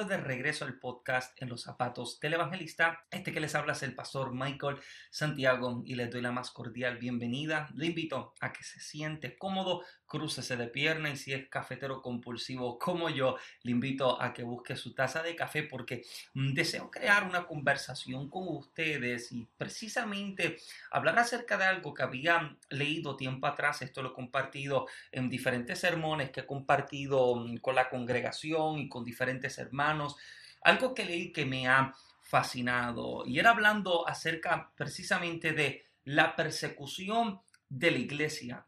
El podcast en los zapatos del evangelista. Este que les habla es el pastor Michael Santiago y les doy la más cordial bienvenida. Le invito a que se siente cómodo, crúcese de pierna y si es cafetero compulsivo como yo, le invito a que busque su taza de café porque mm, deseo crear una conversación con ustedes y precisamente hablar acerca de algo que había leído tiempo atrás. Esto lo he compartido en diferentes sermones que he compartido mm, con la congregación y con diferentes hermanos algo que leí que me ha fascinado y era hablando acerca precisamente de la persecución de la iglesia.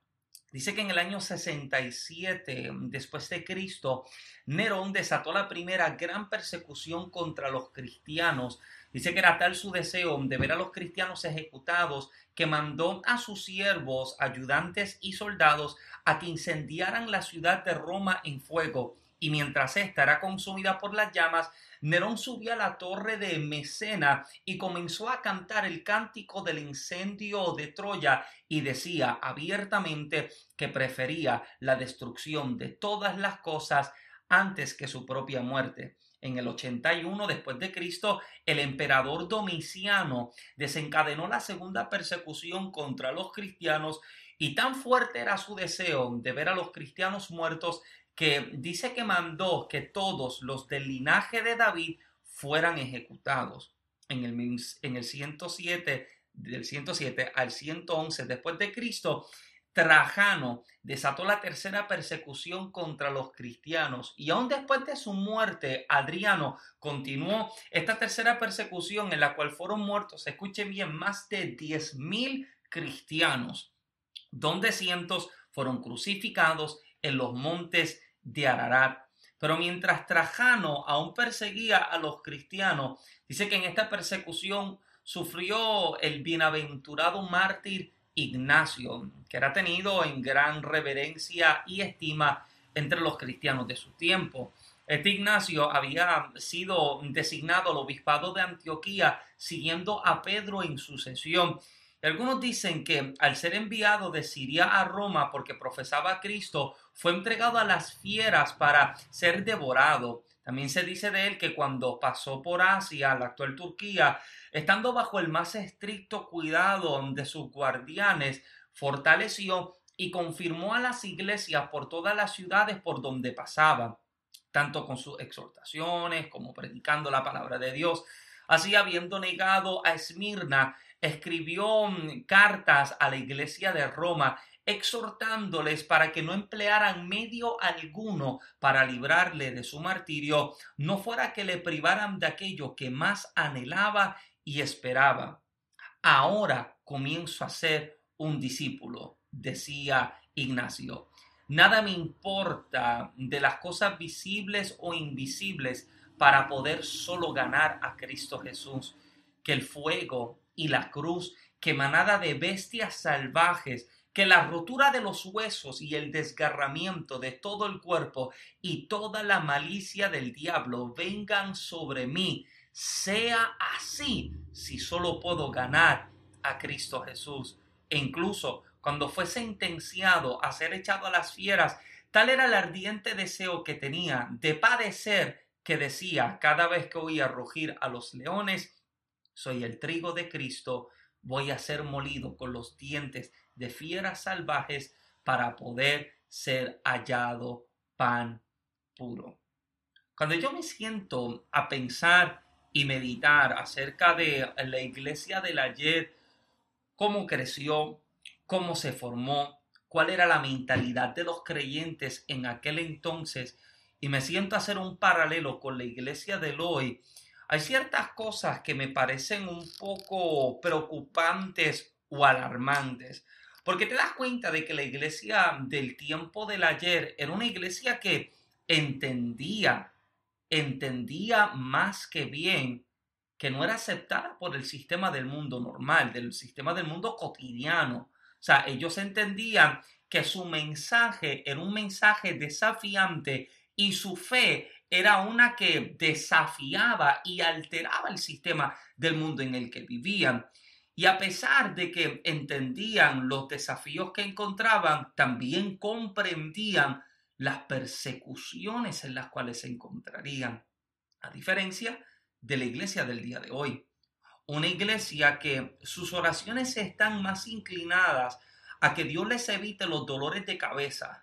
Dice que en el año 67 después de Cristo, Nerón desató la primera gran persecución contra los cristianos. Dice que era tal su deseo de ver a los cristianos ejecutados que mandó a sus siervos, ayudantes y soldados a que incendiaran la ciudad de Roma en fuego. Y mientras ésta era consumida por las llamas, Nerón subió a la torre de Mecena y comenzó a cantar el cántico del incendio de Troya y decía abiertamente que prefería la destrucción de todas las cosas antes que su propia muerte. En el 81 después de Cristo, el emperador Domiciano desencadenó la segunda persecución contra los cristianos y tan fuerte era su deseo de ver a los cristianos muertos que dice que mandó que todos los del linaje de David fueran ejecutados. En el, en el 107, del 107 al 111 después de Cristo, Trajano desató la tercera persecución contra los cristianos y aún después de su muerte, Adriano continuó esta tercera persecución en la cual fueron muertos, escuchen bien, más de 10.000 cristianos, donde cientos fueron crucificados en los montes de Ararat. Pero mientras Trajano aún perseguía a los cristianos, dice que en esta persecución sufrió el bienaventurado mártir Ignacio, que era tenido en gran reverencia y estima entre los cristianos de su tiempo. Este Ignacio había sido designado al obispado de Antioquía siguiendo a Pedro en sucesión algunos dicen que al ser enviado de Siria a Roma porque profesaba a Cristo, fue entregado a las fieras para ser devorado. También se dice de él que cuando pasó por Asia, la actual Turquía, estando bajo el más estricto cuidado de sus guardianes, fortaleció y confirmó a las iglesias por todas las ciudades por donde pasaba, tanto con sus exhortaciones como predicando la palabra de Dios. Así habiendo negado a Esmirna, escribió mm, cartas a la iglesia de Roma exhortándoles para que no emplearan medio alguno para librarle de su martirio, no fuera que le privaran de aquello que más anhelaba y esperaba. Ahora comienzo a ser un discípulo, decía Ignacio. Nada me importa de las cosas visibles o invisibles para poder solo ganar a Cristo Jesús. Que el fuego y la cruz, que manada de bestias salvajes, que la rotura de los huesos y el desgarramiento de todo el cuerpo y toda la malicia del diablo vengan sobre mí, sea así si solo puedo ganar a Cristo Jesús. E incluso cuando fue sentenciado a ser echado a las fieras, tal era el ardiente deseo que tenía de padecer que decía cada vez que oía rugir a los leones, soy el trigo de Cristo, voy a ser molido con los dientes de fieras salvajes para poder ser hallado pan puro. Cuando yo me siento a pensar y meditar acerca de la iglesia del ayer, cómo creció, cómo se formó, cuál era la mentalidad de los creyentes en aquel entonces, y me siento a hacer un paralelo con la iglesia del hoy, hay ciertas cosas que me parecen un poco preocupantes o alarmantes, porque te das cuenta de que la iglesia del tiempo del ayer era una iglesia que entendía, entendía más que bien que no era aceptada por el sistema del mundo normal, del sistema del mundo cotidiano. O sea, ellos entendían que su mensaje era un mensaje desafiante y su fe era una que desafiaba y alteraba el sistema del mundo en el que vivían. Y a pesar de que entendían los desafíos que encontraban, también comprendían las persecuciones en las cuales se encontrarían, a diferencia de la iglesia del día de hoy. Una iglesia que sus oraciones están más inclinadas a que Dios les evite los dolores de cabeza,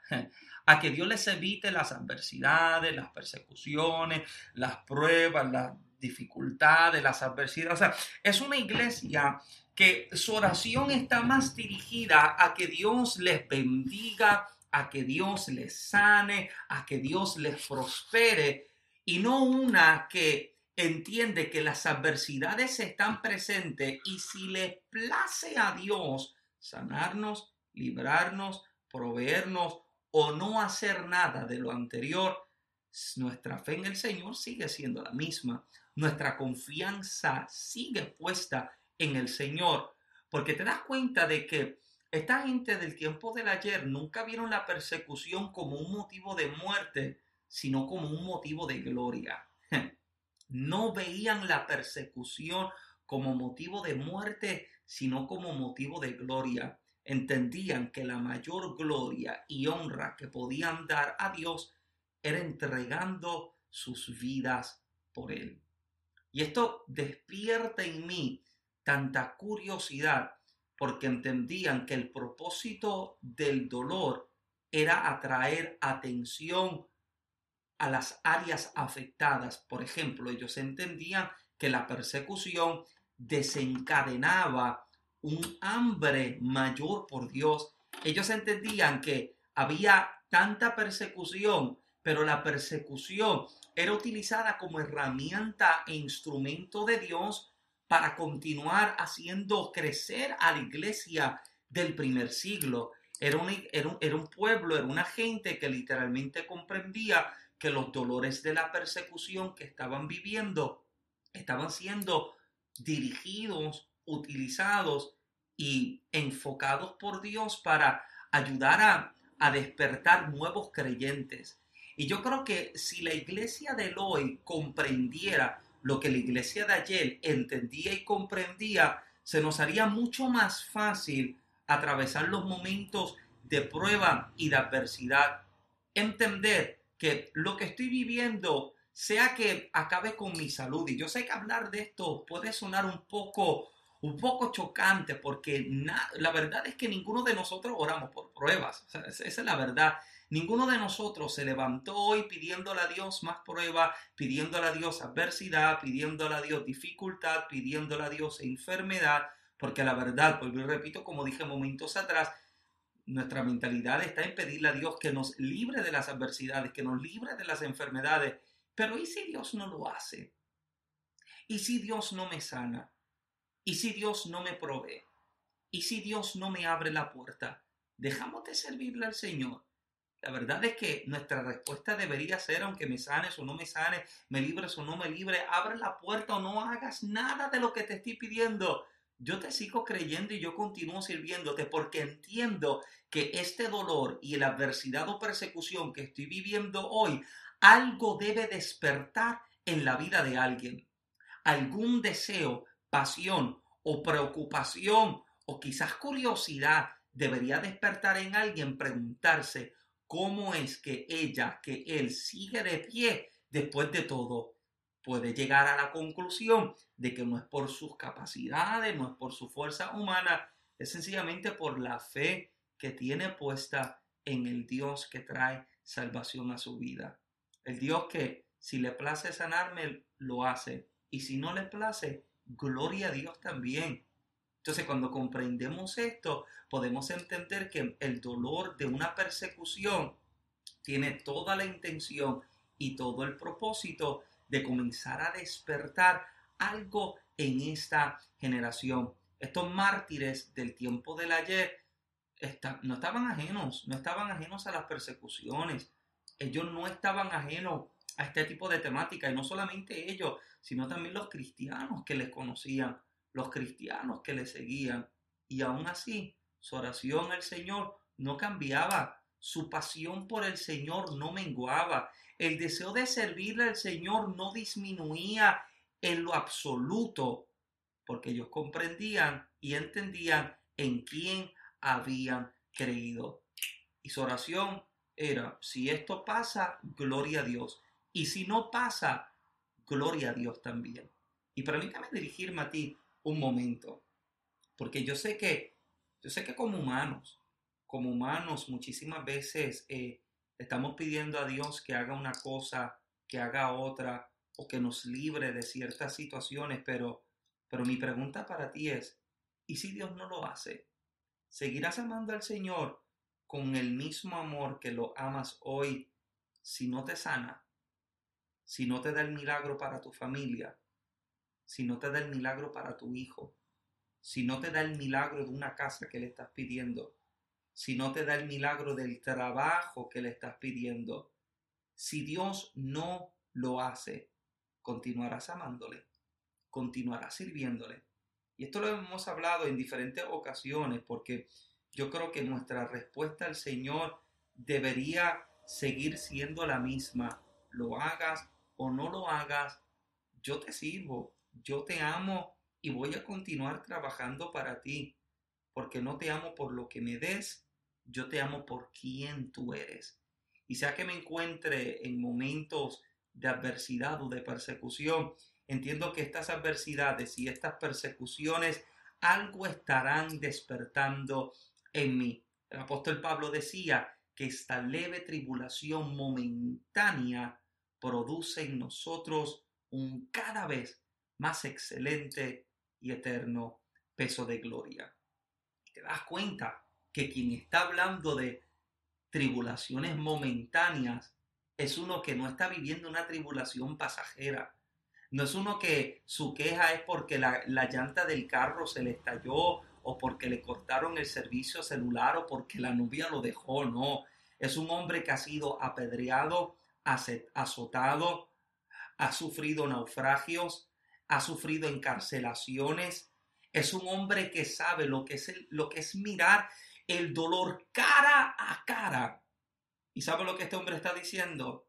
a que Dios les evite las adversidades, las persecuciones, las pruebas, las dificultades, las adversidades. O sea, es una iglesia que su oración está más dirigida a que Dios les bendiga, a que Dios les sane, a que Dios les prospere, y no una que entiende que las adversidades están presentes y si le place a Dios sanarnos, librarnos, proveernos, o no hacer nada de lo anterior, nuestra fe en el Señor sigue siendo la misma. Nuestra confianza sigue puesta en el Señor, porque te das cuenta de que esta gente del tiempo del ayer nunca vieron la persecución como un motivo de muerte, sino como un motivo de gloria. No veían la persecución como motivo de muerte, sino como motivo de gloria entendían que la mayor gloria y honra que podían dar a Dios era entregando sus vidas por Él. Y esto despierta en mí tanta curiosidad porque entendían que el propósito del dolor era atraer atención a las áreas afectadas. Por ejemplo, ellos entendían que la persecución desencadenaba un hambre mayor por Dios. Ellos entendían que había tanta persecución, pero la persecución era utilizada como herramienta e instrumento de Dios para continuar haciendo crecer a la iglesia del primer siglo. Era un, era un, pueblo, era una gente que literalmente comprendía que los dolores de la persecución que estaban viviendo estaban siendo dirigidos utilizados y enfocados por Dios para ayudar a, despertar nuevos creyentes. Y yo creo que si la iglesia de hoy comprendiera lo que la iglesia de ayer entendía y comprendía, se nos haría mucho más fácil atravesar los momentos de prueba y de adversidad. Entender que lo que estoy viviendo, sea que acabe con mi salud, y yo sé que hablar de esto puede sonar un poco un poco chocante porque la verdad es que ninguno de nosotros oramos por pruebas. esa es la verdad. Ninguno de nosotros se levantó hoy pidiéndole a Dios más prueba, pidiéndole a Dios adversidad, pidiéndole a Dios dificultad, pidiéndole a Dios enfermedad, porque la verdad, pues yo repito, como dije momentos atrás, nuestra mentalidad está en pedirle a Dios que nos libre de las adversidades, que nos libre de las enfermedades. Pero ¿y si Dios no lo hace? ¿Y si Dios no me sana? ¿Y si Dios no me provee? ¿Y si Dios no me abre la puerta? ¿Dejamos de servirle al Señor? La verdad es que nuestra respuesta debería ser, aunque me sanes o no me sanes, me libres o no me libres, abre la puerta o no hagas nada de lo que te estoy pidiendo. Yo te sigo creyendo y yo continúo sirviéndote porque entiendo que este dolor y la adversidad o persecución que estoy viviendo hoy, algo debe despertar en la vida de alguien. Algún deseo, pasión o preocupación o quizás curiosidad debería despertar en alguien preguntarse cómo es que ella, que él sigue de pie después de todo. Puede llegar a la conclusión de que no es por sus capacidades, no es por su fuerza humana, es sencillamente por la fe que tiene puesta en el Dios que trae salvación a su vida. El Dios que si le place sanarme, lo hace. Y si no le place, gloria a Dios también. Entonces, cuando comprendemos esto, podemos entender que el dolor de una persecución tiene toda la intención y todo el propósito de comenzar a despertar algo en esta generación. Estos mártires del tiempo del ayer no estaban ajenos, no estaban ajenos a las persecuciones. Ellos no estaban ajenos a este tipo de temática y no solamente ellos, sino también los cristianos que les conocían, los cristianos que les seguían. Y aún así, su oración al Señor no cambiaba, su pasión por el Señor no menguaba, el deseo de servirle al Señor no disminuía en lo absoluto, porque ellos comprendían y entendían en quién habían creído. Y su oración era, si esto pasa, gloria a Dios. Y si no pasa, gloria a Dios también. Y permítame dirigirme a ti un momento, porque yo sé que, yo sé que como humanos, como humanos muchísimas veces eh, estamos pidiendo a Dios que haga una cosa, que haga otra, o que nos libre de ciertas situaciones, pero, pero mi pregunta para ti es, ¿y si Dios no lo hace? ¿Seguirás amando al Señor con el mismo amor que lo amas hoy si no te sana? Si no te da el milagro para tu familia, si no te da el milagro para tu hijo, si no te da el milagro de una casa que le estás pidiendo, si no te da el milagro del trabajo que le estás pidiendo, si Dios no lo hace, continuarás amándole, continuarás sirviéndole. Y esto lo hemos hablado en diferentes ocasiones porque yo creo que nuestra respuesta al Señor debería seguir siendo la misma. Lo hagas o no lo hagas, yo te sirvo, yo te amo y voy a continuar trabajando para ti, porque no te amo por lo que me des, yo te amo por quien tú eres. Y sea que me encuentre en momentos de adversidad o de persecución, entiendo que estas adversidades y estas persecuciones algo estarán despertando en mí. El apóstol Pablo decía que esta leve tribulación momentánea produce en nosotros un cada vez más excelente y eterno peso de gloria. Te das cuenta que quien está hablando de tribulaciones momentáneas es uno que no está viviendo una tribulación pasajera. No es uno que su queja es porque la, la llanta del carro se le estalló o porque le cortaron el servicio celular o porque la novia lo dejó, no. Es un hombre que ha sido apedreado, azotado, ha sufrido naufragios, ha sufrido encarcelaciones. Es un hombre que sabe lo que es, lo que es mirar el dolor cara a cara. ¿Y sabe lo que este hombre está diciendo?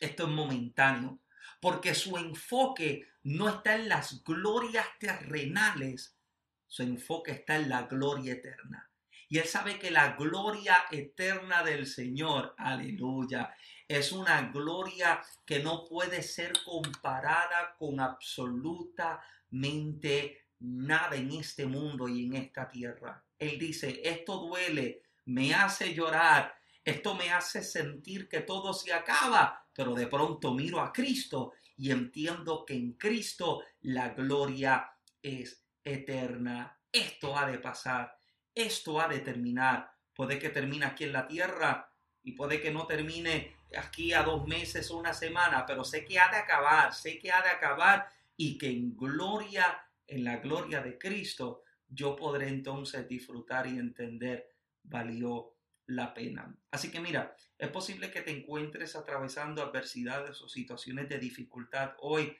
Esto es momentáneo, porque su enfoque no está en las glorias terrenales, su enfoque está en la gloria eterna. Y él sabe que la gloria eterna del Señor, aleluya, es una gloria que no puede ser comparada con absolutamente nada en este mundo y en esta tierra. Él dice, esto duele, me hace llorar, esto me hace sentir que todo se acaba, pero de pronto miro a Cristo y entiendo que en Cristo la gloria es eterna. Esto ha de pasar esto ha de terminar. Puede que termine aquí en la tierra y puede que no termine aquí a dos meses o una semana, pero sé que ha de acabar, sé que ha de acabar y que en gloria, en la gloria de Cristo, yo podré entonces disfrutar y entender valió la pena. Así que mira, es posible que te encuentres atravesando adversidades o situaciones de dificultad hoy,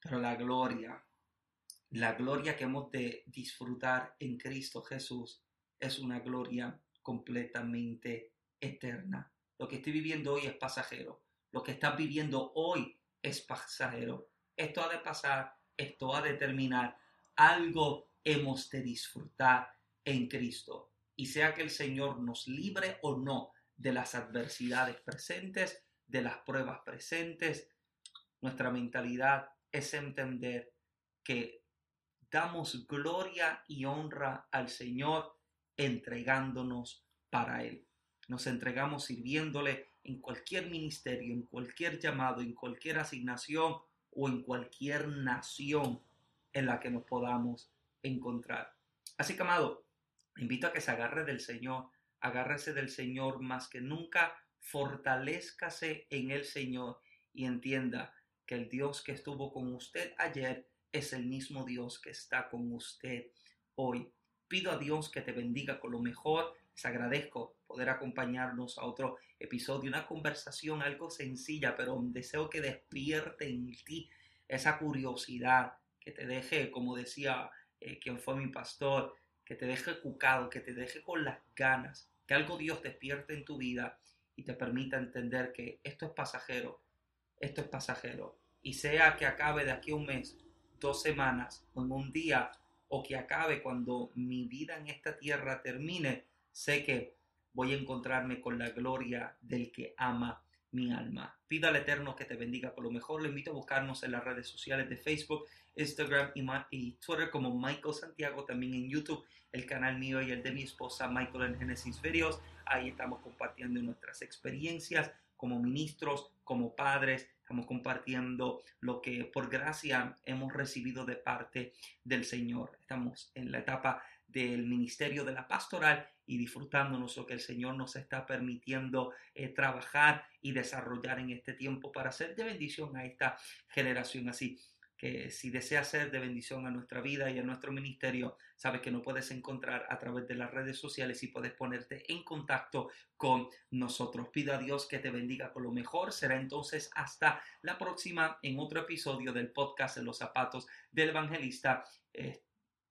pero la gloria, la gloria que hemos de disfrutar en Cristo Jesús es una gloria completamente eterna. Lo que estoy viviendo hoy es pasajero. Lo que estás viviendo hoy es pasajero. Esto ha de pasar, esto ha de terminar. Algo hemos de disfrutar en Cristo. Y sea que el Señor nos libre o no de las adversidades presentes, de las pruebas presentes, nuestra mentalidad es entender que damos gloria y honra al Señor entregándonos para Él. Nos entregamos sirviéndole en cualquier ministerio, en cualquier llamado, en cualquier asignación o en cualquier nación en la que nos podamos encontrar. Así que, amado, invito a que se agarre del Señor, agárrese del Señor más que nunca, fortalezcase en el Señor y entienda que el Dios que estuvo con usted ayer es el mismo Dios que está con usted hoy. Pido a Dios que te bendiga con lo mejor. Les agradezco poder acompañarnos a otro episodio, una conversación algo sencilla, pero deseo que despierte en ti esa curiosidad, que te deje, como decía eh, quien fue mi pastor, que te deje cucado, que te deje con las ganas, que algo Dios despierte en tu vida y te permita entender que esto es pasajero, esto es pasajero. Y sea que acabe de aquí a un mes, dos semanas en un día, o que acabe cuando mi vida en esta tierra termine, sé que voy a encontrarme con la gloria del que ama mi alma. Pida al Eterno que te bendiga por lo mejor. Le invito a buscarnos en las redes sociales de Facebook, Instagram y, Twitter como Michael Santiago, también en YouTube, el canal mío y el de mi esposa Michael en Genesis Videos. Ahí estamos compartiendo nuestras experiencias como ministros, como padres, estamos compartiendo lo que por gracia hemos recibido de parte del Señor. Estamos en la etapa del ministerio de la pastoral y disfrutándonos lo que el Señor nos está permitiendo eh, trabajar y desarrollar en este tiempo para ser de bendición a esta generación. Así que si deseas ser de bendición a nuestra vida y a nuestro ministerio, sabes que nos puedes encontrar a través de las redes sociales y puedes ponerte en contacto con nosotros. Pido a Dios que te bendiga con lo mejor. Será entonces hasta la próxima en otro episodio del podcast en los zapatos del evangelista.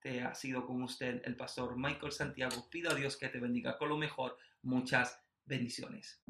Este ha sido con usted el pastor Michael Santiago. Pido a Dios que te bendiga con lo mejor. Muchas bendiciones.